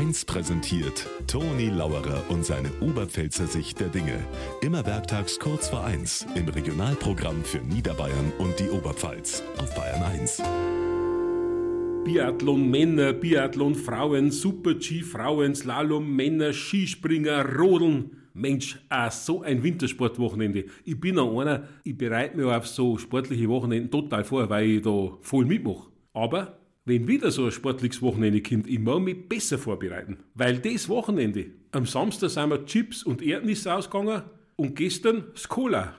1 präsentiert Toni Lauerer und seine Oberpfälzer Sicht der Dinge. Immer werktags kurz vor 1 im Regionalprogramm für Niederbayern und die Oberpfalz auf Bayern 1. Biathlon Männer, Biathlon Frauen, Super-G Frauen, Slalom Männer, Skispringer, Rodeln. Mensch, auch so ein Wintersportwochenende. Ich bin noch einer, ich bereite mich auf so sportliche Wochenenden total vor, weil ich da voll mitmache. Aber wenn wieder so ein sportliches Wochenende kommt, ich muss mich besser vorbereiten. Weil das Wochenende, am Samstag sind wir Chips und Erdnüsse ausgegangen und gestern das Cola.